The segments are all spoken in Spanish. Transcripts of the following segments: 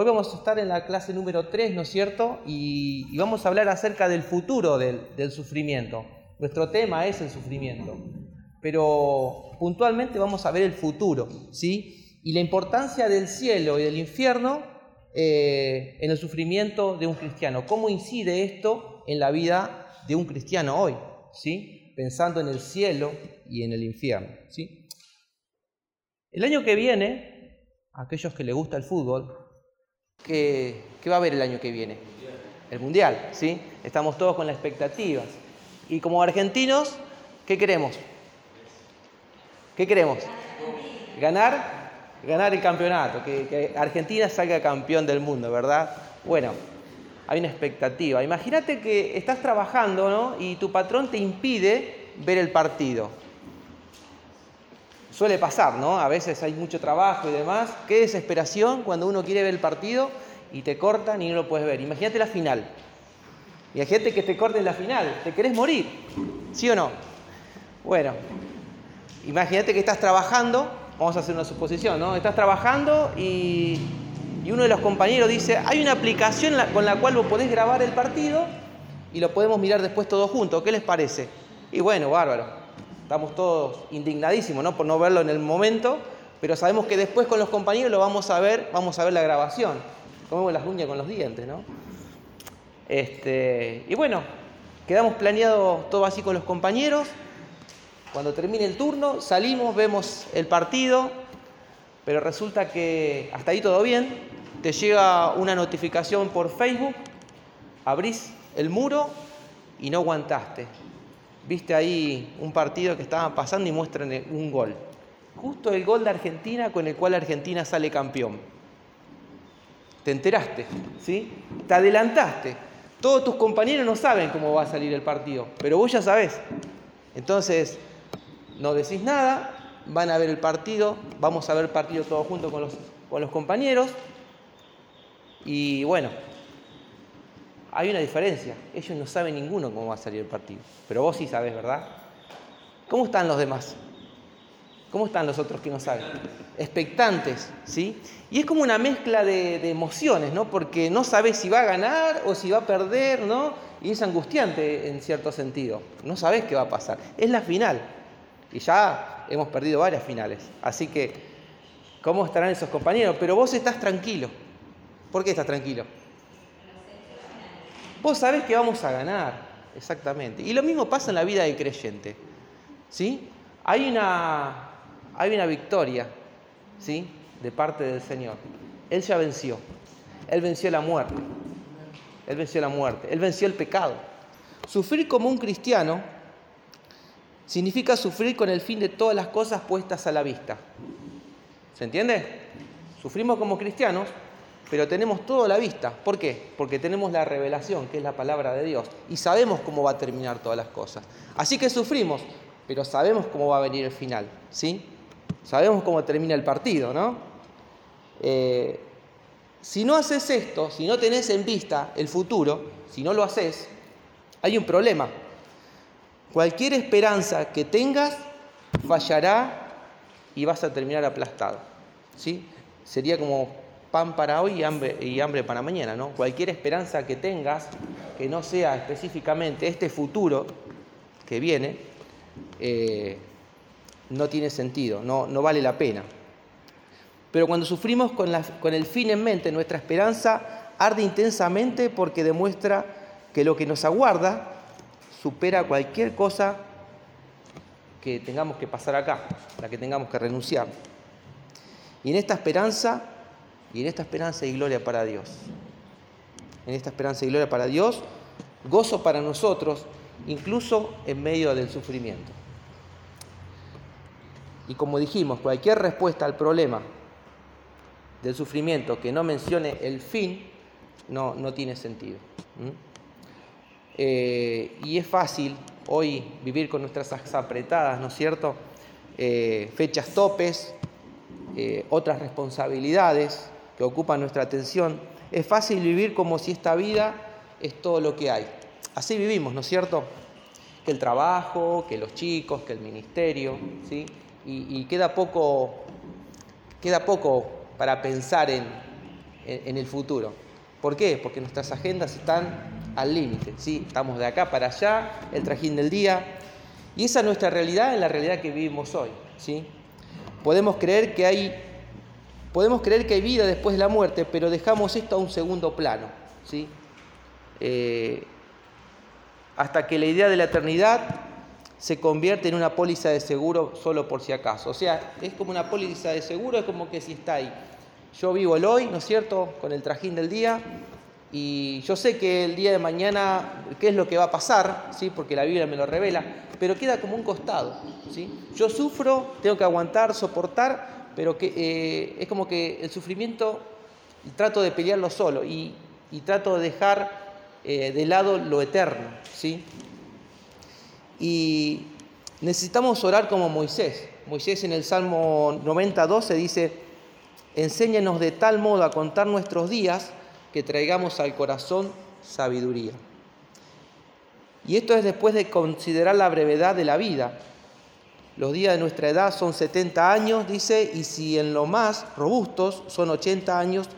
Hoy vamos a estar en la clase número 3, ¿no es cierto? Y, vamos a hablar acerca del futuro del, sufrimiento. Nuestro tema es el sufrimiento, pero puntualmente vamos a ver el futuro, ¿sí? Y la importancia del cielo y del infierno eh, en el sufrimiento de un cristiano. ¿Cómo incide esto en la vida de un cristiano hoy? ¿Sí? Pensando en el cielo y en el infierno, ¿sí? El año que viene, aquellos que les gusta el fútbol, ¿qué, va a haber el año que viene? El Mundial, ¿sí? Estamos todos con las expectativas. Y como argentinos, ¿qué queremos? ¿Qué queremos? Ganar, ganar el campeonato, que, Argentina salga campeón del mundo, ¿verdad? Bueno, hay una expectativa. Imagínate que estás trabajando, ¿no? Y tu patrón te impide ver el partido. Suele pasar, ¿no? A veces hay mucho trabajo y demás. Qué desesperación cuando uno quiere ver el partido y te cortan y no lo puedes ver. Imagínate la final. Y gente que te corte en la final, te querés morir, ¿sí o no? Bueno, imagínate que estás trabajando, vamos a hacer una suposición, ¿no? Estás trabajando y, uno de los compañeros dice, hay una aplicación con la cual vos podés grabar el partido y lo podemos mirar después todos juntos, ¿qué les parece? Y bueno, bárbaro, estamos todos indignadísimos, ¿no? Por no verlo en el momento, pero sabemos que después con los compañeros lo vamos a ver, vamos a ver la grabación, comemos las uñas con los dientes, ¿no? Este, y bueno, quedamos planeado todo así con los compañeros. Cuando termine el turno, salimos, vemos el partido, pero resulta que hasta ahí todo bien. Te llega una notificación por Facebook, abrís el muro y no aguantaste. Viste ahí un partido que estaba pasando y muestran un gol. Justo el gol de Argentina con el cual Argentina sale campeón. Te enteraste, ¿sí? Te adelantaste. Todos tus compañeros no saben cómo va a salir el partido, pero vos ya sabés. Entonces, no decís nada, van a ver el partido, vamos a ver el partido todos juntos con los, con los compañeros. Y bueno, hay una diferencia. Ellos no saben ninguno cómo va a salir el partido, pero vos sí sabés, ¿verdad? ¿Cómo están los demás? ¿Cómo están los otros que no saben? Expectantes, ¿sí? Y es como una mezcla de, emociones, ¿no? Porque no sabes si va a ganar o si va a perder, ¿no? Y es angustiante en cierto sentido. No sabes qué va a pasar. Es la final. Y ya hemos perdido varias finales. Así que, ¿cómo estarán esos compañeros? Pero vos estás tranquilo. ¿Por qué estás tranquilo? Vos sabés que vamos a ganar. Exactamente. Y lo mismo pasa en la vida del creyente. ¿Sí? Hay una hay una victoria, ¿sí? De parte del Señor. Él ya venció. Él venció la muerte. Él venció la muerte. Él venció el pecado. Sufrir como un cristiano significa sufrir con el fin de todas las cosas puestas a la vista. ¿Se entiende? Sufrimos como cristianos, pero tenemos todo la vista. ¿Por qué? Porque tenemos la revelación, que es la palabra de Dios, y sabemos cómo va a terminar todas las cosas. Así que sufrimos, pero sabemos cómo va a venir el final, ¿sí? Sabemos cómo termina el partido, ¿no? Eh, si no haces esto, si no tenés en vista el futuro, si no lo haces, hay un problema. Cualquier esperanza que tengas fallará y vas a terminar aplastado. ¿sí? Sería como pan para hoy y hambre, para mañana. ¿no? Cualquier esperanza que tengas, que no sea específicamente este futuro que viene, eh, no tiene sentido, no, no vale la pena. Pero cuando sufrimos con, con el fin en mente, nuestra esperanza arde intensamente porque demuestra que lo que nos aguarda supera cualquier cosa que tengamos que pasar acá, la que tengamos que renunciar. Y en esta esperanza, y en esta esperanza hay gloria para Dios. En esta esperanza y gloria para Dios, gozo para nosotros, incluso en medio del sufrimiento. Y como dijimos, cualquier respuesta al problema del sufrimiento que no mencione el fin, no, no tiene sentido. Eh, y es fácil hoy vivir con nuestras apretadas, ¿no es cierto? Eh, fechas topes, eh, otras responsabilidades que ocupan nuestra atención. Es fácil vivir como si esta vida es todo lo que hay. Así vivimos, ¿no es cierto? Que el trabajo, que los chicos, que el ministerio, ¿sí? y, queda, poco, queda poco para pensar en, en, el futuro. ¿Por qué? Porque nuestras agendas están al límite, ¿sí? Estamos de acá para allá, el trajín del día, y esa es nuestra realidad en la realidad que vivimos hoy, ¿sí? Podemos creer que hay, podemos creer que hay vida después de la muerte, pero dejamos esto a un segundo plano, ¿sí? Eh, hasta que la idea de la eternidad se convierte en una póliza de seguro solo por si acaso. O sea, es como una póliza de seguro, es como que si está ahí. Yo vivo el hoy, ¿no es cierto?, con el trajín del día, y yo sé que el día de mañana, qué es lo que va a pasar, ¿sí? porque la Biblia me lo revela, pero queda como un costado. ¿sí? Yo sufro, tengo que aguantar, soportar, pero que, eh, es como que el sufrimiento trato de pelearlo solo y, trato de dejar eh, de lado lo eterno. ¿sí? Y necesitamos orar como Moisés. Moisés en el Salmo 92 se dice, enséñanos de tal modo a contar nuestros días que traigamos al corazón sabiduría. Y esto es después de considerar la brevedad de la vida. Los días de nuestra edad son 70 años, dice, y si en lo más robustos son 80 años,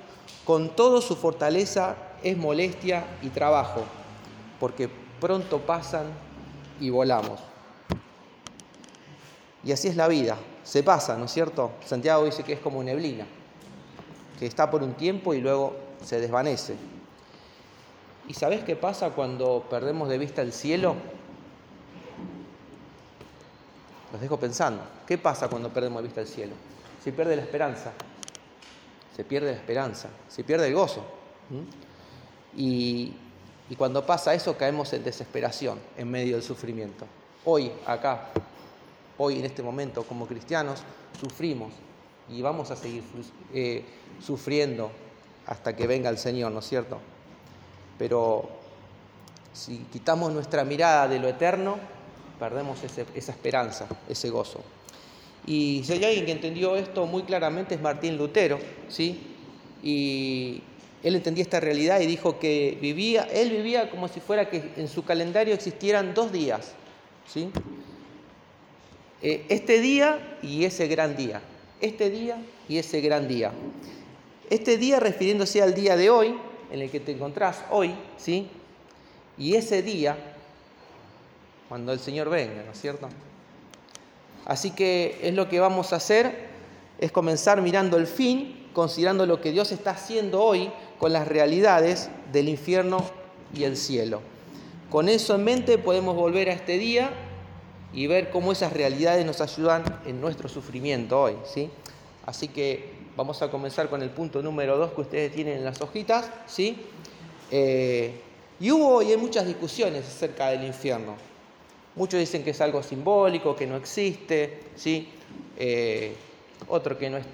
con todo su fortaleza es molestia y trabajo, porque pronto pasan y volamos. Y así es la vida, se pasa, ¿no es cierto? Santiago dice que es como neblina, que está por un tiempo y luego se desvanece. ¿Y sabes qué pasa cuando perdemos de vista el cielo? Los dejo pensando. ¿Qué pasa cuando perdemos de vista el cielo? Se pierde la esperanza. Se pierde la esperanza. Se pierde el gozo. Y, cuando pasa eso caemos en desesperación en medio del sufrimiento. Hoy, acá, hoy en este momento, como cristianos, sufrimos y vamos a seguir eh, sufriendo hasta que venga el Señor, ¿no es cierto? Pero si quitamos nuestra mirada de lo eterno, perdemos esa esperanza, ese gozo. Y si hay alguien que entendió esto muy claramente es Martín Lutero, ¿sí? Y él entendía esta realidad y dijo que vivía, él vivía como si fuera que en su calendario existieran dos días, ¿sí? Eh, este día y ese gran día, este día y ese gran día. Este día refiriéndose al día de hoy, en el que te encontrás hoy, ¿sí? Y ese día, cuando el Señor venga, ¿no es cierto? Así que es lo que vamos a hacer, es comenzar mirando el fin, considerando lo que Dios está haciendo hoy con las realidades del infierno y el cielo. Con eso en mente podemos volver a este día y ver cómo esas realidades nos ayudan en nuestro sufrimiento hoy. ¿sí? Así que vamos a comenzar con el punto número 2 que ustedes tienen en las hojitas. ¿sí? Eh, y hubo y hay muchas discusiones acerca del infierno. Muchos dicen que es algo simbólico, que no existe, ¿sí? Eh, otro que no es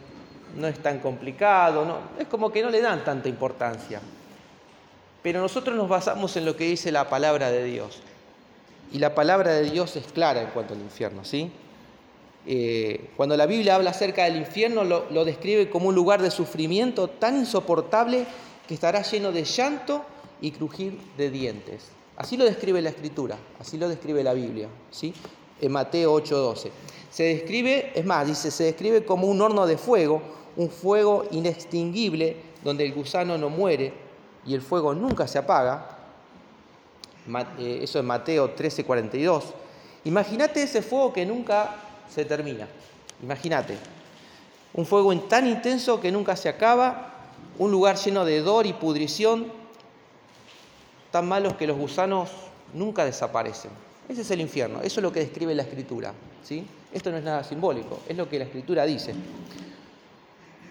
no es tan complicado, no, es como que no le dan tanta importancia. Pero nosotros nos basamos en lo que dice la palabra de Dios. Y la palabra de Dios es clara en cuanto al infierno, ¿sí? Eh, cuando la Biblia habla acerca del infierno, lo, lo describe como un lugar de sufrimiento tan insoportable que estará lleno de llanto y crujir de dientes. Así lo describe la Escritura, así lo describe la Biblia, ¿sí? En Mateo 8:12. Se describe, es más, dice, se describe como un horno de fuego un fuego inextinguible donde el gusano no muere y el fuego nunca se apaga. Eh, eso es Mateo 13:42. Imagínate ese fuego que nunca se termina. Imagínate. Un fuego tan intenso que nunca se acaba, un lugar lleno de dor y pudrición, tan malos que los gusanos nunca desaparecen. Ese es el infierno, eso es lo que describe la escritura. ¿sí? Esto no es nada simbólico, es lo que la escritura dice.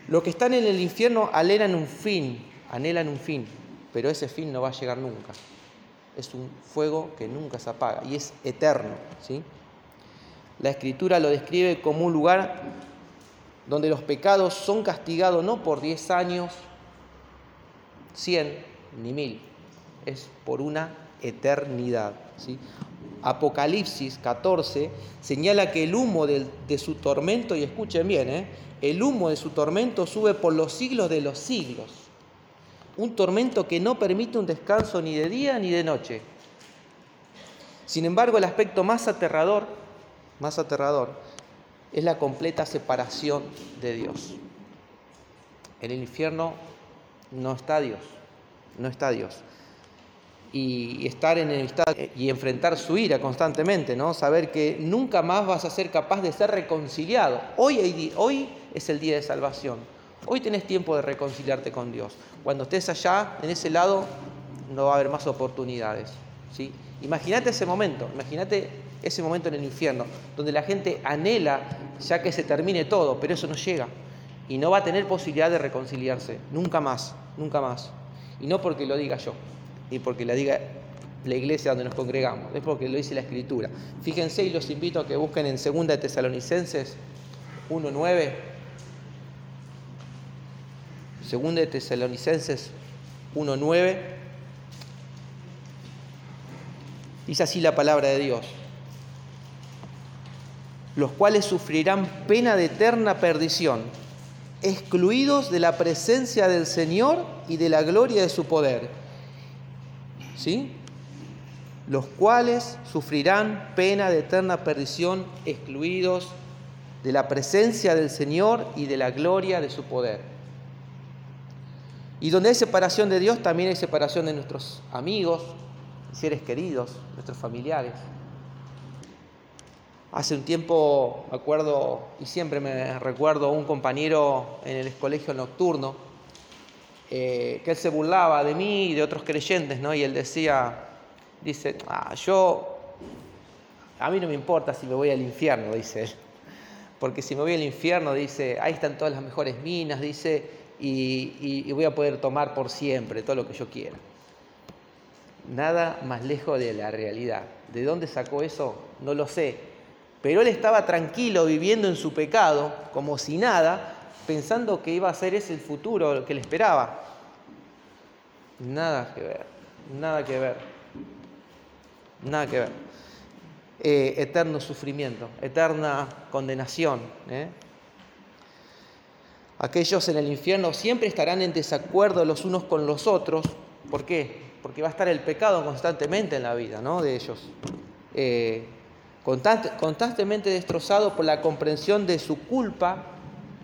Los que están en el infierno anhelan un fin, anhelan un fin, pero ese fin no va a llegar nunca. Es un fuego que nunca se apaga y es eterno. ¿sí? La escritura lo describe como un lugar donde los pecados son castigados no por 10 años, 100 ni mil, es por una eternidad. ¿sí? Apocalipsis 14 señala que el humo de, su tormento, y escuchen bien, ¿eh? El humo de su tormento sube por los siglos de los siglos. Un tormento que no permite un descanso ni de día ni de noche. Sin embargo, el aspecto más aterrador, más aterrador, es la completa separación de Dios. En el infierno no está Dios, no está Dios. Y estar en el estado y enfrentar su ira constantemente, ¿no? Saber que nunca más vas a ser capaz de ser reconciliado. Hoy, hoy es el día de salvación. Hoy tenés tiempo de reconciliarte con Dios. Cuando estés allá, en ese lado, no va a haber más oportunidades. ¿sí? Imagínate ese momento, imagínate ese momento en el infierno, donde la gente anhela ya que se termine todo, pero eso no llega. Y no va a tener posibilidad de reconciliarse, nunca más, nunca más. Y no porque lo diga yo, ni porque lo diga la iglesia donde nos congregamos, es porque lo dice la Escritura. Fíjense y los invito a que busquen en 2 de Tesalonicenses 1.9. 2 de Tesalonicenses 1.9. Dice así la palabra de Dios los cuales sufrirán pena de eterna perdición, excluidos de la presencia del Señor y de la gloria de su poder. ¿Sí? Los cuales sufrirán pena de eterna perdición, excluidos de la presencia del Señor y de la gloria de su poder. Y donde hay separación de Dios, también hay separación de nuestros amigos, seres queridos, nuestros familiares. Hace un tiempo, me acuerdo, y siempre me recuerdo, un compañero en el colegio nocturno, eh, que él se burlaba de mí y de otros creyentes, ¿no? Y él decía, dice, ah, yo, a mí no me importa si me voy al infierno, dice él. Porque si me voy al infierno, dice, ahí están todas las mejores minas, dice, y voy a poder tomar por siempre todo lo que yo quiera. Nada más lejos de la realidad. ¿De dónde sacó eso? No lo sé pero él estaba tranquilo viviendo en su pecado, como si nada, pensando que iba a ser ese el futuro que le esperaba. Nada que ver, nada que ver, nada que ver. Eh, eterno sufrimiento, eterna condenación. ¿eh? Aquellos en el infierno siempre estarán en desacuerdo los unos con los otros. ¿Por qué? Porque va a estar el pecado constantemente en la vida ¿no? de ellos. Eh, constantemente destrozado por la comprensión de su culpa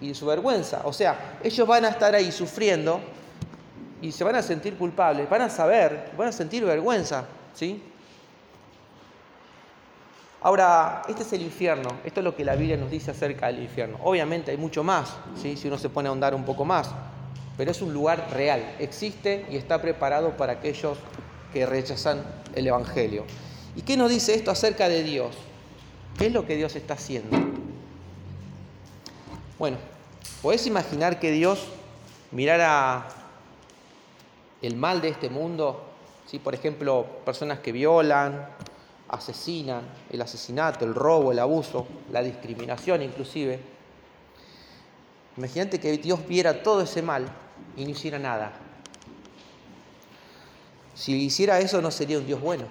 y su vergüenza. O sea, ellos van a estar ahí sufriendo y se van a sentir culpables, van a saber, van a sentir vergüenza, ¿sí? Ahora, este es el infierno, esto es lo que la Biblia nos dice acerca del infierno. Obviamente hay mucho más, ¿sí? si uno se pone a ahondar un poco más, pero es un lugar real, existe y está preparado para aquellos que rechazan el Evangelio. ¿Y qué nos dice esto acerca de Dios? ¿Qué es lo que Dios está haciendo? Bueno, ¿podés imaginar que Dios mirara el mal de este mundo? ¿Sí? Por ejemplo, personas que violan, asesinan, el asesinato, el robo, el abuso, la discriminación inclusive. Imagínate que Dios viera todo ese mal y no hiciera nada. Si hiciera eso no sería un Dios bueno,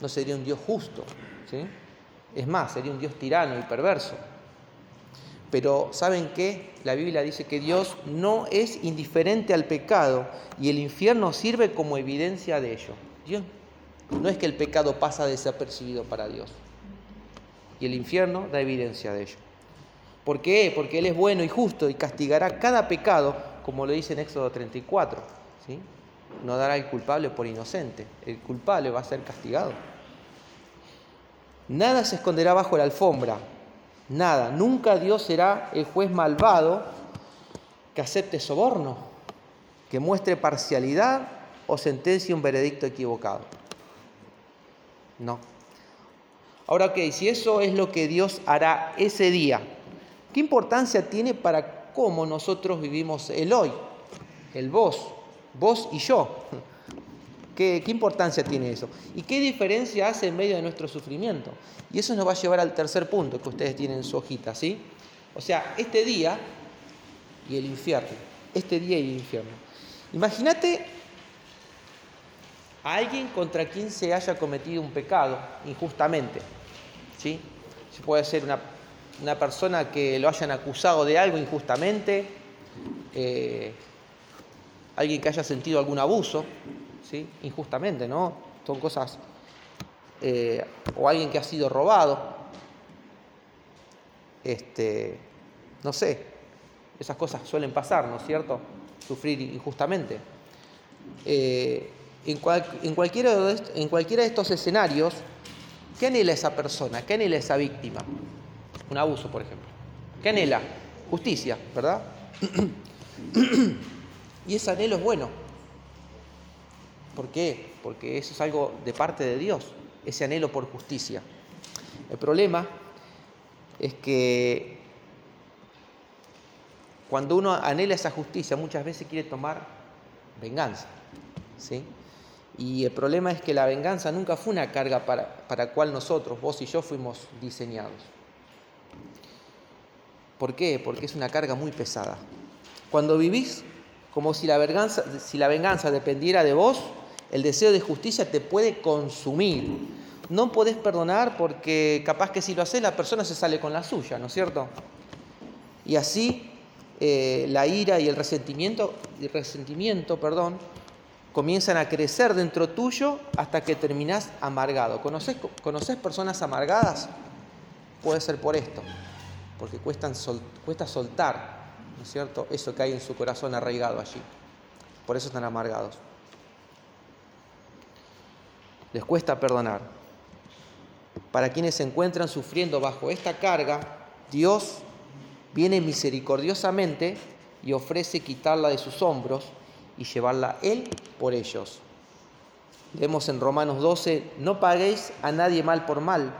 no sería un Dios justo. ¿sí? Es más, sería un Dios tirano y perverso. Pero ¿saben qué? La Biblia dice que Dios no es indiferente al pecado y el infierno sirve como evidencia de ello. Dios, no es que el pecado pasa desapercibido para Dios. Y el infierno da evidencia de ello. ¿Por qué? Porque Él es bueno y justo y castigará cada pecado, como lo dice en Éxodo 34. ¿sí? No dará el culpable por inocente. El culpable va a ser castigado. Nada se esconderá bajo la alfombra, nada. Nunca Dios será el juez malvado que acepte soborno, que muestre parcialidad o sentencie un veredicto equivocado. No. Ahora, ok, si eso es lo que Dios hará ese día, ¿qué importancia tiene para cómo nosotros vivimos el hoy? El vos, vos y yo. ¿Qué, importancia tiene eso? ¿Y qué diferencia hace en medio de nuestro sufrimiento? Y eso nos va a llevar al tercer punto que ustedes tienen en su hojita, ¿sí? O sea, este día y el infierno. Este día y el infierno. Imagínate a alguien contra quien se haya cometido un pecado injustamente. ¿sí? Puede ser una, persona que lo hayan acusado de algo injustamente, eh, alguien que haya sentido algún abuso, injustamente, ¿no? Son cosas, eh, o alguien que ha sido robado, este, no sé, esas cosas suelen pasar, ¿no es cierto? Sufrir injustamente. eh, en, cualquiera de en cualquiera de estos escenarios, ¿qué anhela esa persona? ¿Qué anhela esa víctima? Un abuso, por ejemplo. ¿Qué anhela? Justicia, ¿verdad? y ese anhelo es bueno. ¿Por qué? Porque eso es algo de parte de Dios, ese anhelo por justicia. El problema es que cuando uno anhela esa justicia, muchas veces quiere tomar venganza. ¿sí? Y el problema es que la venganza nunca fue una carga para, para cual nosotros, vos y yo, fuimos diseñados. ¿Por qué? Porque es una carga muy pesada. Cuando vivís como si la, venganza, si la venganza dependiera de vos, el deseo de justicia te puede consumir. No podés perdonar porque capaz que si lo haces la persona se sale con la suya, ¿no es cierto? Y así eh, la ira y el resentimiento, resentimiento perdón, comienzan a crecer dentro tuyo hasta que terminás amargado. ¿Conoces, ¿Conoces personas amargadas? Puede ser por esto, porque cuesta soltar, ¿no es cierto? Eso que hay en su corazón arraigado allí. Por eso están amargados. Les cuesta perdonar. Para quienes se encuentran sufriendo bajo esta carga, Dios viene misericordiosamente y ofrece quitarla de sus hombros y llevarla Él por ellos. Leemos en Romanos 12, no paguéis a nadie mal por mal,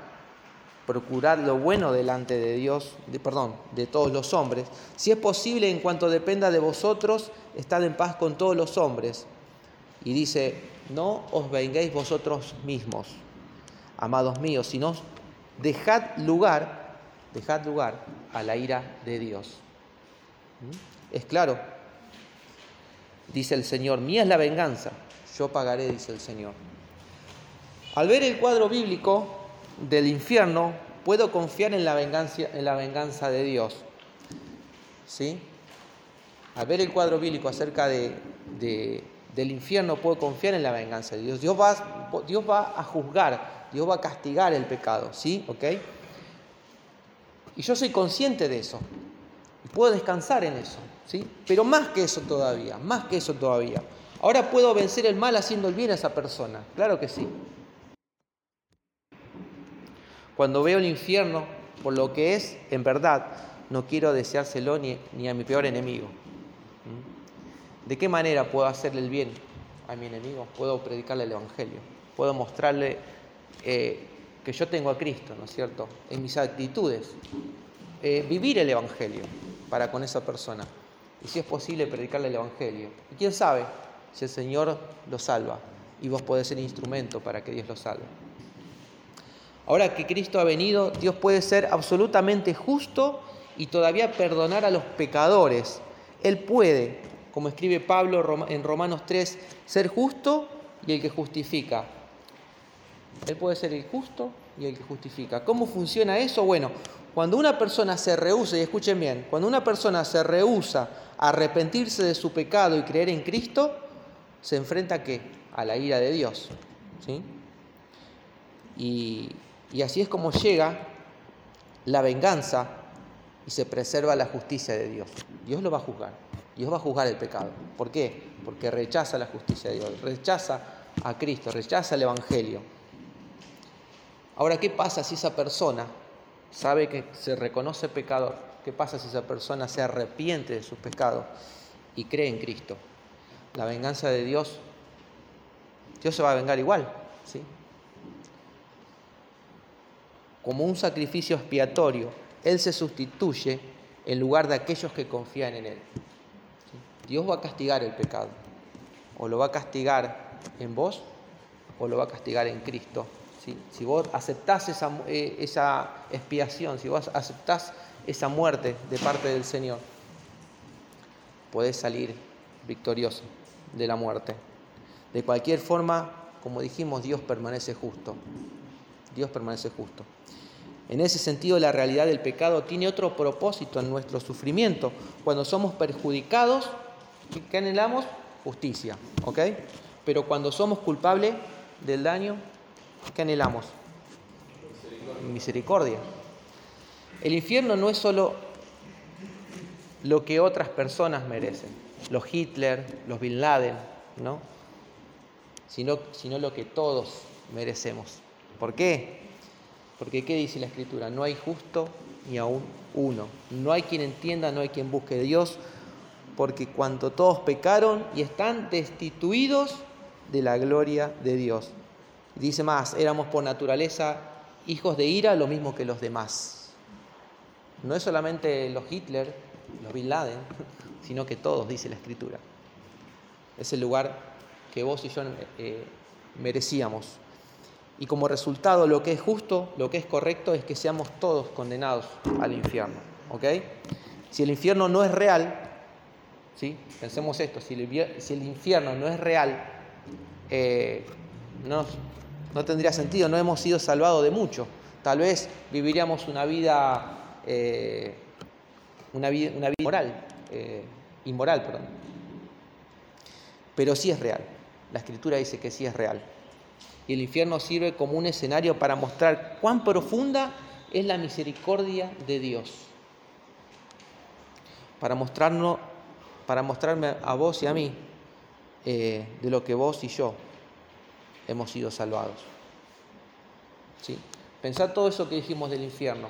procurad lo bueno delante de Dios, de, perdón, de todos los hombres. Si es posible, en cuanto dependa de vosotros, estad en paz con todos los hombres. Y dice, no os vengáis vosotros mismos, amados míos, sino dejad lugar, dejad lugar a la ira de Dios. ¿Mm? Es claro, dice el Señor, mía es la venganza, yo pagaré, dice el Señor. Al ver el cuadro bíblico del infierno, puedo confiar en la venganza, en la venganza de Dios. ¿Sí? Al ver el cuadro bíblico acerca de, del infierno, puedo confiar en la venganza de Dios. Dios va, a juzgar, Dios va a castigar el pecado. ¿Sí? ¿Ok? Y yo soy consciente de eso. Y puedo descansar en eso. ¿sí? Pero más que eso todavía, más que eso todavía. Ahora puedo vencer el mal haciendo el bien a esa persona. Claro que sí. Cuando veo el infierno por lo que es, en verdad, no quiero deseárselo ni a mi peor enemigo. ¿De qué manera puedo hacerle el bien a mi enemigo? Puedo predicarle el Evangelio. Puedo mostrarle eh, que yo tengo a Cristo, ¿no es cierto? En mis actitudes. Eh, vivir el Evangelio para con esa persona. Y si es posible, predicarle el Evangelio. Y quién sabe si el Señor lo salva y vos podés ser instrumento para que Dios lo salve. Ahora que Cristo ha venido, Dios puede ser absolutamente justo y todavía perdonar a los pecadores. Él puede, como escribe Pablo en Romanos 3, ser justo y el que justifica. Él puede ser el justo y el que justifica. ¿Cómo funciona eso? Bueno, cuando una persona se rehúsa, y escuchen bien, cuando una persona se rehúsa a arrepentirse de su pecado y creer en Cristo, se enfrenta a qué? A la ira de Dios. ¿sí? Y, y así es como llega la venganza y se preserva la justicia de Dios. Dios lo va a juzgar. Dios va a juzgar el pecado. ¿Por qué? Porque rechaza la justicia de Dios, rechaza a Cristo, rechaza el Evangelio. Ahora, ¿qué pasa si esa persona sabe que se reconoce pecador? ¿Qué pasa si esa persona se arrepiente de sus pecados y cree en Cristo? La venganza de Dios, Dios se va a vengar igual, ¿sí? Como un sacrificio expiatorio, Él se sustituye en lugar de aquellos que confían en Él. Dios va a castigar el pecado, o lo va a castigar en vos, o lo va a castigar en Cristo si vos aceptás esa, eh, esa expiación, si vos aceptás esa muerte de parte del Señor, podés salir victorioso de la muerte. De cualquier forma, como dijimos, Dios permanece justo. Dios permanece justo. En ese sentido, la realidad del pecado tiene otro propósito en nuestro sufrimiento. Cuando somos perjudicados, ¿qué anhelamos? Justicia, ¿ok? Pero cuando somos culpables del daño, ¿Qué anhelamos? Misericordia. El infierno no es solo lo que otras personas merecen. Los Hitler, los Bin Laden, ¿no? Sino, sino lo que todos merecemos. ¿Por qué? Porque ¿qué dice la Escritura? No hay justo ni aún uno. No hay quien entienda, no hay quien busque Dios, porque cuanto todos pecaron y están destituidos de la gloria de Dios. Dice más, éramos por naturaleza hijos de ira, lo mismo que los demás. No es solamente los Hitler, los Bin Laden, sino que todos, dice la Escritura. Es el lugar que vos y yo eh, merecíamos. Y como resultado, lo que es justo, lo que es correcto, es que seamos todos condenados al infierno. Si el infierno no es real, ¿sí? pensemos esto, si el, infierno no es real, eh, no, no, tendría sentido, no hemos sido salvados de mucho. Tal vez viviríamos una vida, eh, una vida, una vida moral, eh, inmoral, perdón. Pero sí es real. La escritura dice que sí es real y el infierno sirve como un escenario para mostrar cuán profunda es la misericordia de Dios. Para mostrarnos, para mostrarme a vos y a mí eh, de lo que vos y yo hemos sido salvados. ¿Sí? Pensá todo eso que dijimos del infierno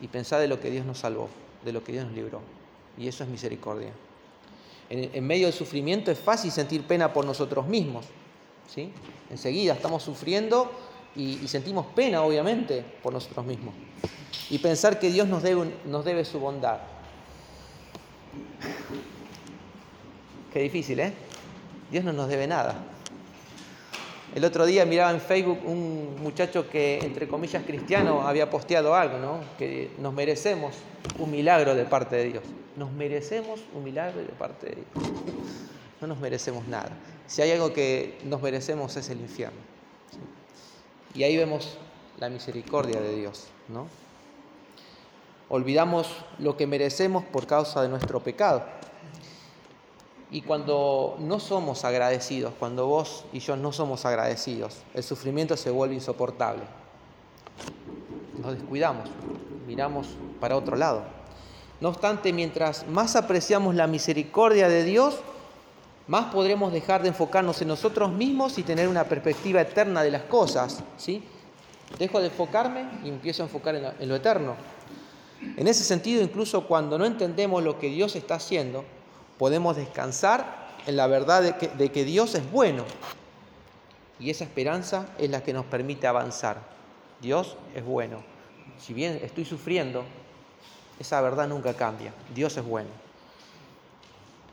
y pensá de lo que Dios nos salvó, de lo que Dios nos libró. Y eso es misericordia. en medio del sufrimiento es fácil sentir pena por nosotros mismos ¿sí? Enseguida estamos sufriendo y, sentimos pena, obviamente, por nosotros mismos. Y pensar que Dios nos debe, nos debe su bondad. Qué difícil, ¿eh? Dios no nos debe nada. El otro día miraba en Facebook un muchacho que, entre comillas, cristiano, había posteado algo, ¿no? Que nos merecemos un milagro de parte de Dios. Nos merecemos un milagro de parte de Dios. No nos merecemos nada. Si hay algo que nos merecemos es el infierno. Y ahí vemos la misericordia de Dios, ¿no? Olvidamos lo que merecemos por causa de nuestro pecado. Y cuando no somos agradecidos, cuando vos y yo no somos agradecidos, el sufrimiento se vuelve insoportable. Nos descuidamos, miramos para otro lado. No obstante, mientras más apreciamos la misericordia de Dios, más podremos dejar de enfocarnos en nosotros mismos y tener una perspectiva eterna de las cosas. ¿sí? Dejo de enfocarme y empiezo a enfocar en, lo eterno. En ese sentido, incluso cuando no entendemos lo que Dios está haciendo, podemos descansar en la verdad de que, Dios es bueno. Y esa esperanza es la que nos permite avanzar. Dios es bueno. Si bien estoy sufriendo, esa verdad nunca cambia. Dios es bueno.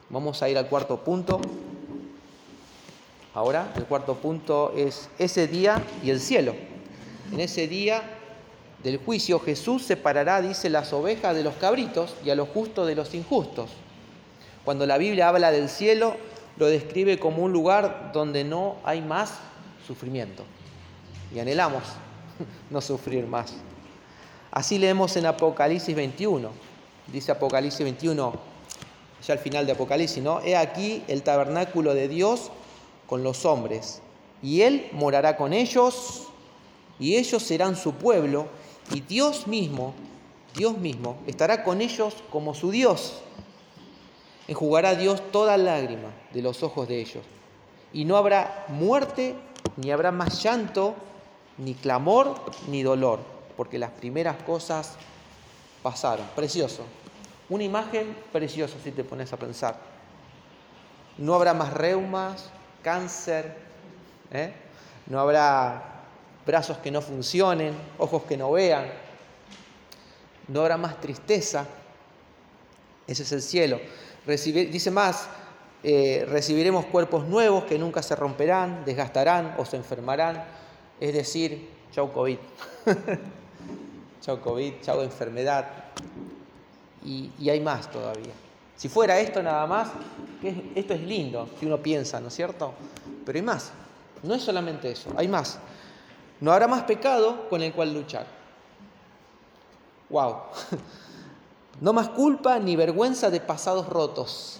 Vamos a ir al cuarto punto. Ahora, el cuarto punto es ese día y el cielo. En ese día del juicio Jesús separará, dice, las ovejas de los cabritos y a los justos de los injustos. Cuando la Biblia habla del cielo, lo describe como un lugar donde no hay más sufrimiento. Y anhelamos no sufrir más. Así leemos en Apocalipsis 21. Dice Apocalipsis 21, ya al final de Apocalipsis, ¿no? He aquí el tabernáculo de Dios con los hombres, y Él morará con ellos, y ellos serán su pueblo, y Dios mismo, Dios mismo, estará con ellos como su Dios. Enjugará Dios toda lágrima de los ojos de ellos, y no habrá muerte, ni habrá más llanto, ni clamor, ni dolor, porque las primeras cosas pasaron. Precioso. Una imagen preciosa si te pones a pensar. No habrá más reumas, cáncer, ¿eh? no habrá brazos que no funcionen, ojos que no vean, no habrá más tristeza. Ese es el cielo. Dice más, eh, recibiremos cuerpos nuevos que nunca se romperán, desgastarán o se enfermarán. Es decir, chau COVID. chau COVID, chau enfermedad y, hay más todavía. Si fuera esto nada más, esto es lindo, si uno piensa, ¿no es cierto? Pero hay más. No es solamente eso, hay más. No habrá más pecado con el cual luchar. ¡Wow! No más culpa ni vergüenza de pasados rotos.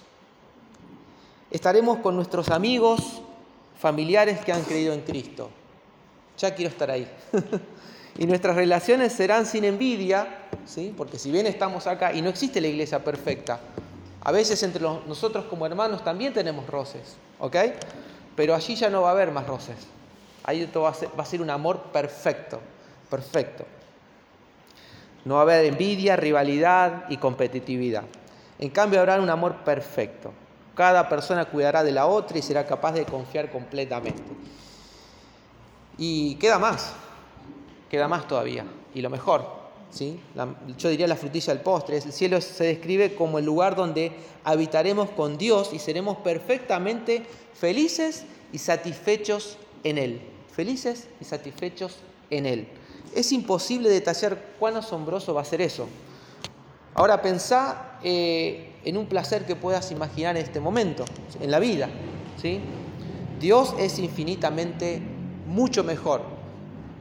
Estaremos con nuestros amigos, familiares que han creído en Cristo. Ya quiero estar ahí. y nuestras relaciones serán sin envidia, ¿sí? porque si bien estamos acá y no existe la iglesia perfecta, a veces entre nosotros como hermanos también tenemos roces, ¿ok? Pero allí ya no va a haber más roces. Ahí esto va a ser, va a ser un amor perfecto, perfecto. No va a haber envidia, rivalidad y competitividad. En cambio habrá un amor perfecto. Cada persona cuidará de la otra y será capaz de confiar completamente. Y queda más, queda más todavía. Y lo mejor, ¿sí? yo diría la frutilla del postre. El cielo se describe como el lugar donde habitaremos con Dios y seremos perfectamente felices y satisfechos en Él. Felices y satisfechos en Él. Es imposible detallar cuán asombroso va a ser eso. Ahora pensá eh, en un placer que puedas imaginar en este momento, en la vida. ¿sí? Dios es infinitamente mucho mejor.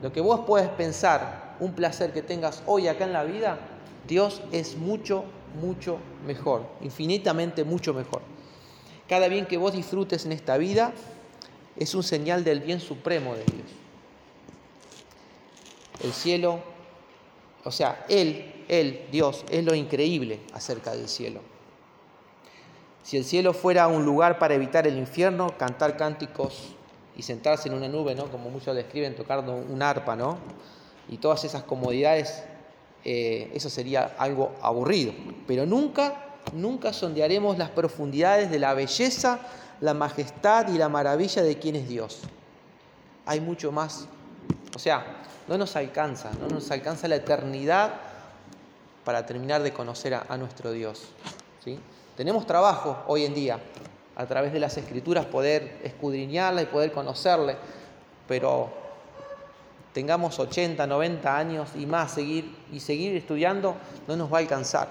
Lo que vos puedes pensar, un placer que tengas hoy acá en la vida, Dios es mucho, mucho mejor, infinitamente mucho mejor. Cada bien que vos disfrutes en esta vida es un señal del bien supremo de Dios. El cielo, o sea, Él, Él, Dios, es lo increíble acerca del cielo. Si el cielo fuera un lugar para evitar el infierno, cantar cánticos y sentarse en una nube, ¿no? Como muchos describen, tocando un arpa, ¿no? Y todas esas comodidades, eh, eso sería algo aburrido. Pero nunca, nunca sondearemos las profundidades de la belleza, la majestad y la maravilla de quién es Dios. Hay mucho más. O sea, no nos alcanza, no nos alcanza la eternidad para terminar de conocer a, nuestro Dios. ¿sí? Tenemos trabajo hoy en día, a través de las escrituras poder escudriñarla y poder conocerle, pero tengamos 80, 90 años y más seguir y seguir estudiando no nos va a alcanzar.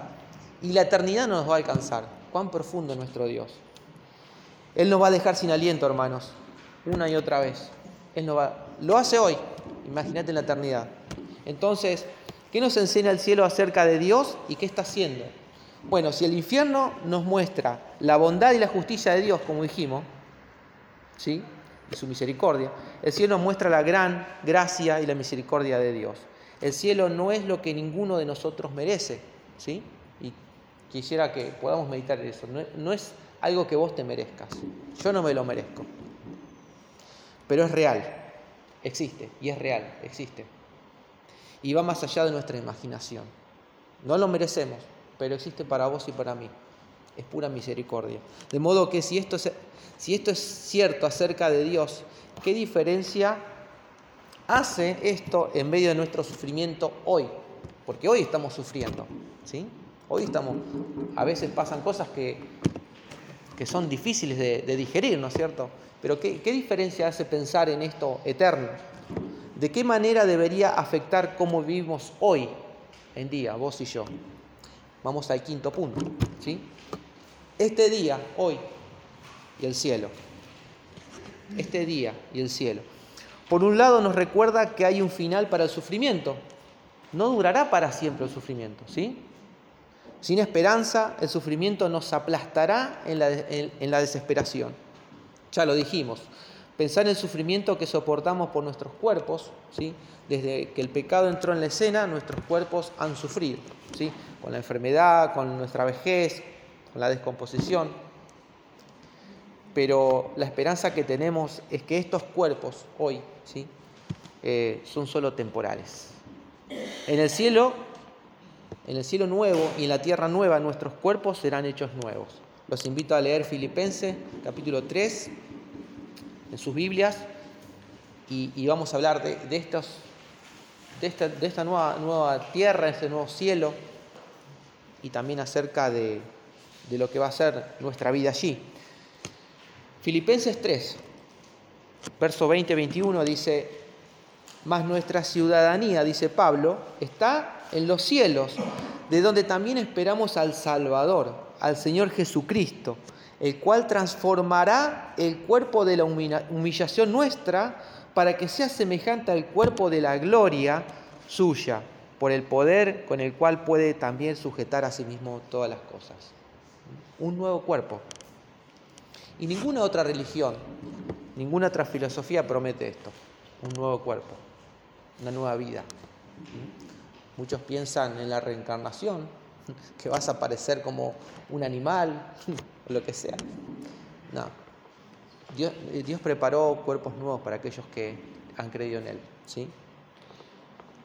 Y la eternidad no nos va a alcanzar. Cuán profundo es nuestro Dios. Él nos va a dejar sin aliento, hermanos, una y otra vez. Él va, lo hace hoy, imagínate en la eternidad. Entonces, ¿qué nos enseña el cielo acerca de Dios y qué está haciendo? Bueno, si el infierno nos muestra la bondad y la justicia de Dios, como dijimos, ¿sí? y su misericordia, el cielo nos muestra la gran gracia y la misericordia de Dios. El cielo no es lo que ninguno de nosotros merece, ¿sí? Y quisiera que podamos meditar en eso. No es algo que vos te merezcas. Yo no me lo merezco. Pero es real, existe, y es real, existe. Y va más allá de nuestra imaginación. No lo merecemos, pero existe para vos y para mí. Es pura misericordia. De modo que si esto es, si esto es cierto acerca de Dios, ¿qué diferencia hace esto en medio de nuestro sufrimiento hoy? Porque hoy estamos sufriendo, ¿sí? Hoy estamos, a veces pasan cosas que, que son difíciles de, digerir, ¿no es cierto? Pero ¿qué, ¿qué diferencia hace pensar en esto eterno? ¿De qué manera debería afectar cómo vivimos hoy en día, vos y yo? Vamos al quinto punto. ¿sí? Este día, hoy, y el cielo. Este día y el cielo. Por un lado nos recuerda que hay un final para el sufrimiento. No durará para siempre el sufrimiento, ¿sí? Sin esperanza, el sufrimiento nos aplastará en la, desesperación. Ya lo dijimos. Pensar en el sufrimiento que soportamos por nuestros cuerpos, ¿sí? Desde que el pecado entró en la escena, nuestros cuerpos han sufrido, ¿sí? con la enfermedad, con nuestra vejez, con la descomposición. Pero la esperanza que tenemos es que estos cuerpos hoy ¿sí? Eh, son solo temporales. En el cielo, en el cielo nuevo y en la tierra nueva, nuestros cuerpos serán hechos nuevos. Los invito a leer Filipenses capítulo 3 en sus Biblias y, vamos a hablar de, estos, de esta, de nueva, nueva tierra, este nuevo cielo y también acerca de, lo que va a ser nuestra vida allí. Filipenses 3, verso 20-21 dice, mas nuestra ciudadanía, dice Pablo, está en los cielos, de donde también esperamos al Salvador, al Señor Jesucristo, el cual transformará el cuerpo de la humillación nuestra para que sea semejante al cuerpo de la gloria suya por el poder con el cual puede también sujetar a sí mismo todas las cosas. Un nuevo cuerpo. Y ninguna otra religión, ninguna otra filosofía promete esto. Un nuevo cuerpo, una nueva vida. Muchos piensan en la reencarnación, que vas a aparecer como un animal, lo que sea. No. Dios, eh, Dios preparó cuerpos nuevos para aquellos que han creído en Él. ¿sí?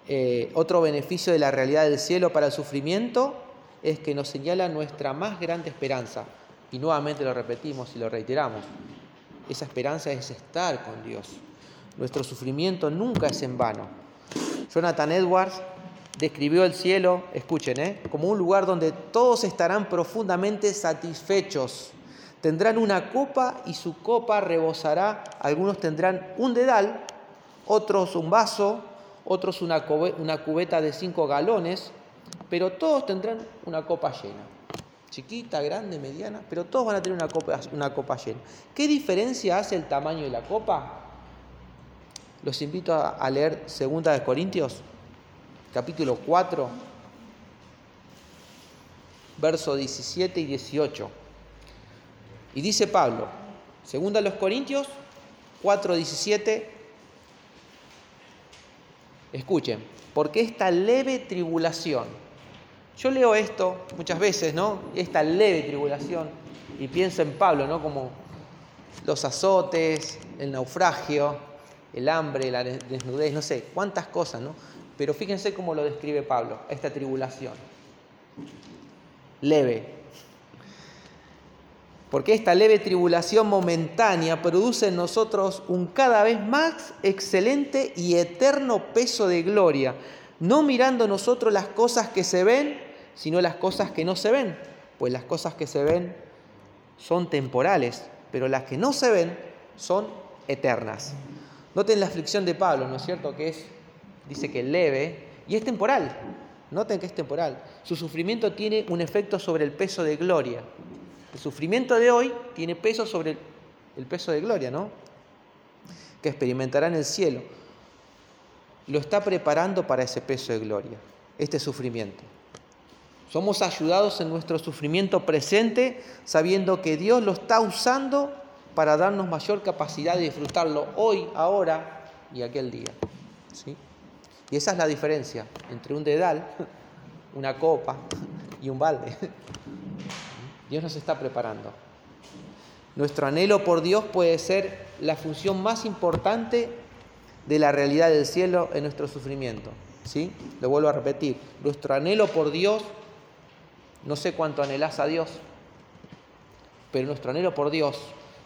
Eh, otro beneficio de la realidad del cielo para el sufrimiento es que nos señala nuestra más grande esperanza. Y nuevamente lo repetimos y lo reiteramos. Esa esperanza es estar con Dios. Nuestro sufrimiento nunca es en vano. Jonathan Edwards describió el cielo, escuchen, ¿eh? como un lugar donde todos estarán profundamente satisfechos. Tendrán una copa y su copa rebosará. Algunos tendrán un dedal, otros un vaso, otros una, cubeta de cinco galones, pero todos tendrán una copa llena. Chiquita, grande, mediana, pero todos van a tener una copa, una copa llena. ¿Qué diferencia hace el tamaño de la copa? Los invito a, leer 2 de Corintios, capítulo 4, versos 17 y 18. Y dice Pablo, 2 de los Corintios 4, 17, escuchen, porque esta leve tribulación, yo leo esto muchas veces, ¿no? Esta leve tribulación, y pienso en Pablo, ¿no? Como los azotes, el naufragio, el hambre, la desnudez, no sé, cuántas cosas, ¿no? Pero fíjense cómo lo describe Pablo, esta tribulación. Leve. Porque esta leve tribulación momentánea produce en nosotros un cada vez más excelente y eterno peso de gloria, no mirando nosotros las cosas que se ven, sino las cosas que no se ven, pues las cosas que se ven son temporales, pero las que no se ven son eternas. Noten la aflicción de Pablo, ¿no es cierto? Que es, dice que leve y es temporal. Noten que es temporal. Su sufrimiento tiene un efecto sobre el peso de gloria. El sufrimiento de hoy tiene peso sobre el, peso de gloria, ¿no? Que experimentará en el cielo. Lo está preparando para ese peso de gloria, este sufrimiento. Somos ayudados en nuestro sufrimiento presente sabiendo que Dios lo está usando para darnos mayor capacidad de disfrutarlo hoy, ahora y aquel día. ¿sí? Y esa es la diferencia entre un dedal, una copa y un balde. Dios nos está preparando. Nuestro anhelo por Dios puede ser la función más importante de la realidad del cielo en nuestro sufrimiento. ¿sí? Lo vuelvo a repetir. Nuestro anhelo por Dios, no sé cuánto anhelás a Dios, pero nuestro anhelo por Dios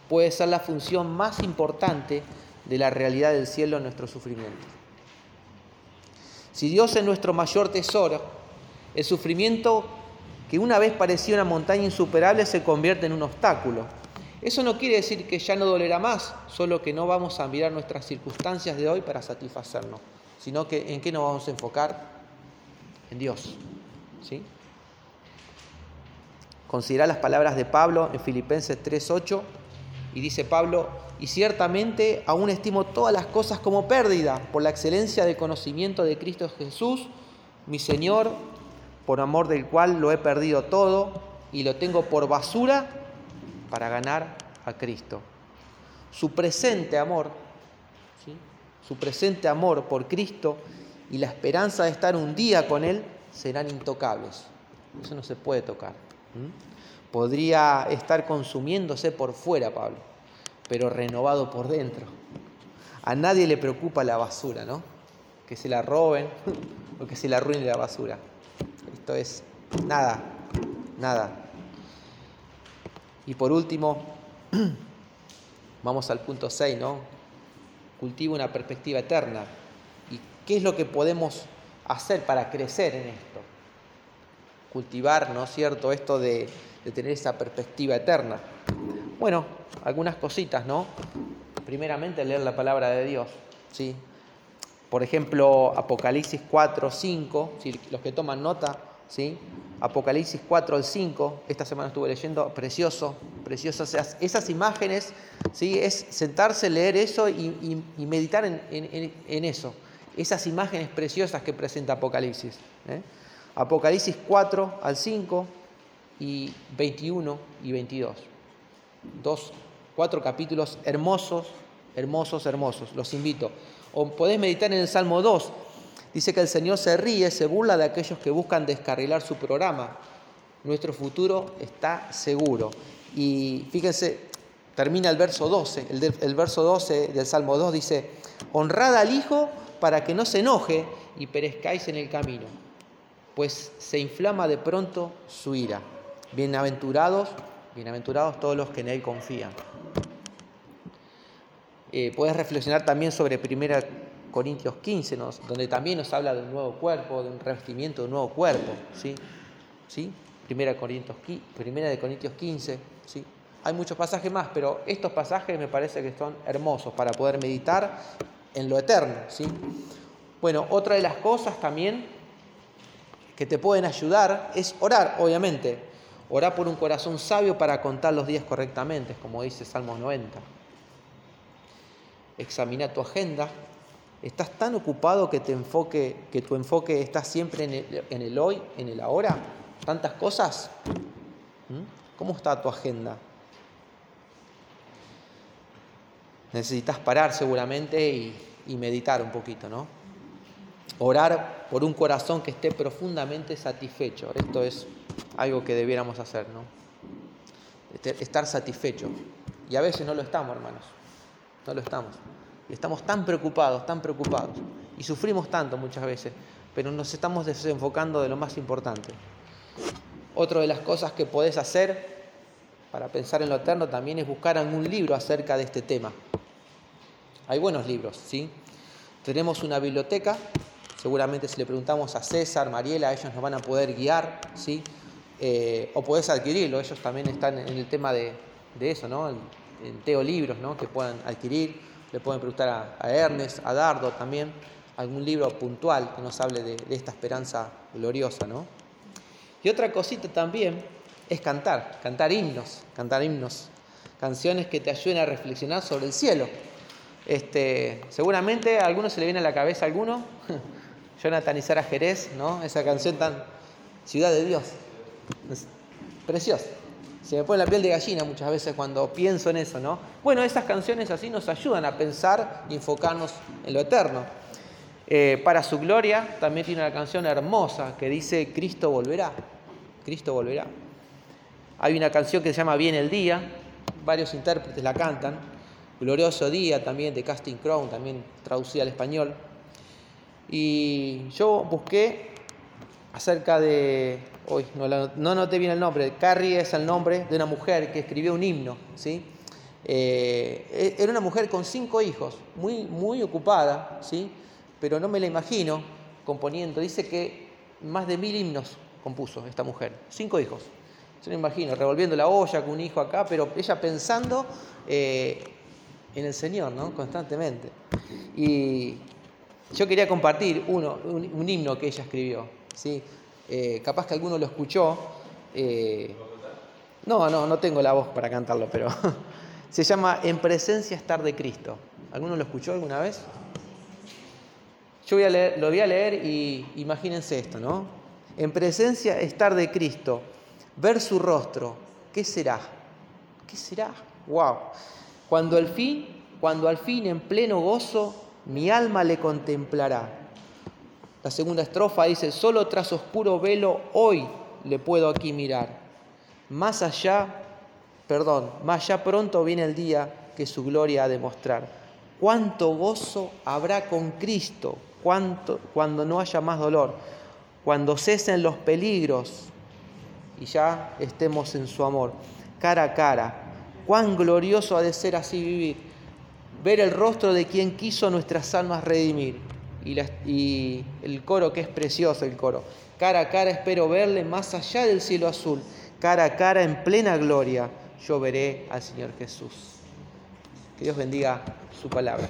puede ser la función más importante de la realidad del cielo en nuestro sufrimiento. Si Dios es nuestro mayor tesoro, el sufrimiento que una vez parecía una montaña insuperable se convierte en un obstáculo. Eso no quiere decir que ya no dolerá más, solo que no vamos a mirar nuestras circunstancias de hoy para satisfacernos, sino que en qué nos vamos a enfocar? En Dios. ¿Sí? Considera las palabras de Pablo en Filipenses 3:8 y dice Pablo, y ciertamente aún estimo todas las cosas como pérdida por la excelencia del conocimiento de Cristo Jesús, mi Señor, por amor del cual lo he perdido todo y lo tengo por basura para ganar a Cristo. Su presente amor, su presente amor por Cristo y la esperanza de estar un día con Él serán intocables. Eso no se puede tocar podría estar consumiéndose por fuera, Pablo, pero renovado por dentro. A nadie le preocupa la basura, ¿no? Que se la roben o que se la arruine la basura. Esto es nada, nada. Y por último, vamos al punto 6, ¿no? Cultiva una perspectiva eterna. ¿Y qué es lo que podemos hacer para crecer en esto? Cultivar, ¿no es cierto?, esto de de tener esa perspectiva eterna. Bueno, algunas cositas, ¿no? Primeramente leer la palabra de Dios, ¿sí? Por ejemplo, Apocalipsis 4, 5, si los que toman nota, ¿sí? Apocalipsis 4 al 5, esta semana estuve leyendo, precioso, precioso. esas imágenes, ¿sí? Es sentarse, leer eso y, meditar en, eso. Esas imágenes preciosas que presenta Apocalipsis. ¿eh? Apocalipsis 4 al 5, y 21 y 22. Dos, cuatro capítulos hermosos, hermosos, hermosos. Los invito. O podés meditar en el Salmo 2. Dice que el Señor se ríe, se burla de aquellos que buscan descarrilar su programa. Nuestro futuro está seguro. Y fíjense, termina el verso 12. El, el, verso 12 del Salmo 2 dice, honrad al Hijo para que no se enoje y perezcáis en el camino, pues se inflama de pronto su ira. Bienaventurados, bienaventurados todos los que en Él confían. Eh, puedes reflexionar también sobre 1 Corintios 15, donde también nos habla de un nuevo cuerpo, de un revestimiento de un nuevo cuerpo. ¿sí? ¿Sí? Primera, Corintios, primera Corintios 15. ¿sí? Hay muchos pasajes más, pero estos pasajes me parece que son hermosos para poder meditar en lo eterno. ¿sí? Bueno, otra de las cosas también que te pueden ayudar es orar, obviamente. Orar por un corazón sabio para contar los días correctamente, como dice Salmos 90 examina tu agenda. ¿Estás tan ocupado que, te enfoque, que tu enfoque está siempre en el, hoy, en el ahora? ¿Tantas cosas? ¿Mm? ¿Cómo está tu agenda? Necesitas parar seguramente y, y meditar un poquito, ¿no? Orar por un corazón que esté profundamente satisfecho. Esto es algo que debiéramos hacer, ¿no? Estar satisfecho. Y a veces no lo estamos, hermanos no lo estamos. estamos tan preocupados, tan preocupados. Y sufrimos tanto muchas veces, pero nos estamos desenfocando de lo más importante. Otra de las cosas que podés hacer para pensar en lo eterno también es buscar algún libro acerca de este tema. Hay buenos libros, ¿sí? Tenemos una biblioteca, seguramente si le preguntamos a César, Mariela, ellos nos van a poder guiar, ¿sí? Eh, o podés adquirirlo, ellos también están en el tema de, de eso, ¿no? en Teo libros ¿no? que puedan adquirir. Le pueden preguntar a, Ernest, a Dardo también, algún libro puntual que nos hable de, esta esperanza gloriosa. ¿no? Y otra cosita también es cantar, cantar himnos, cantar himnos, canciones que te ayuden a reflexionar sobre el cielo. Este, seguramente a alguno se le viene a la cabeza alguno, Jonathan y Sara Jerez, ¿no? esa canción tan Ciudad de Dios, preciosa. Se me pone la piel de gallina muchas veces cuando pienso en eso, ¿no? Bueno, esas canciones así nos ayudan a pensar y enfocarnos en lo eterno. Eh, para su gloria también tiene una canción hermosa que dice Cristo volverá. Cristo volverá. Hay una canción que se llama Bien el Día, varios intérpretes la cantan. Glorioso Día también de Casting Crown, también traducida al español. Y yo busqué acerca de hoy no, no noté bien el nombre, Carrie es el nombre de una mujer que escribió un himno, ¿sí? Eh, e, era una mujer con cinco hijos, muy, muy ocupada, ¿sí? pero no me la imagino componiendo. Dice que más de mil himnos compuso esta mujer, cinco hijos. Yo me imagino, revolviendo la olla con un hijo acá, pero ella pensando eh, en el Señor, ¿no? Constantemente. Y yo quería compartir uno, un, himno que ella escribió, ¿sí? Eh, capaz que alguno lo escuchó. Eh, no, no, no tengo la voz para cantarlo, pero se llama En presencia estar de Cristo. ¿Alguno lo escuchó alguna vez? Yo voy a leer, lo voy a leer y imagínense esto, ¿no? En presencia estar de Cristo, ver su rostro, ¿qué será? ¿Qué será? ¡Wow! Cuando al fin, cuando al fin en pleno gozo mi alma le contemplará la segunda estrofa dice, solo tras oscuro velo hoy le puedo aquí mirar. Más allá, perdón, más allá pronto viene el día que su gloria ha de mostrar. Cuánto gozo habrá con Cristo cuánto, cuando no haya más dolor, cuando cesen los peligros y ya estemos en su amor, cara a cara. Cuán glorioso ha de ser así vivir, ver el rostro de quien quiso nuestras almas redimir y, el coro que es precioso el coro. Cara a cara espero verle más allá del cielo azul, cara a cara en plena gloria, yo veré al Señor Jesús. Que Dios bendiga su palabra.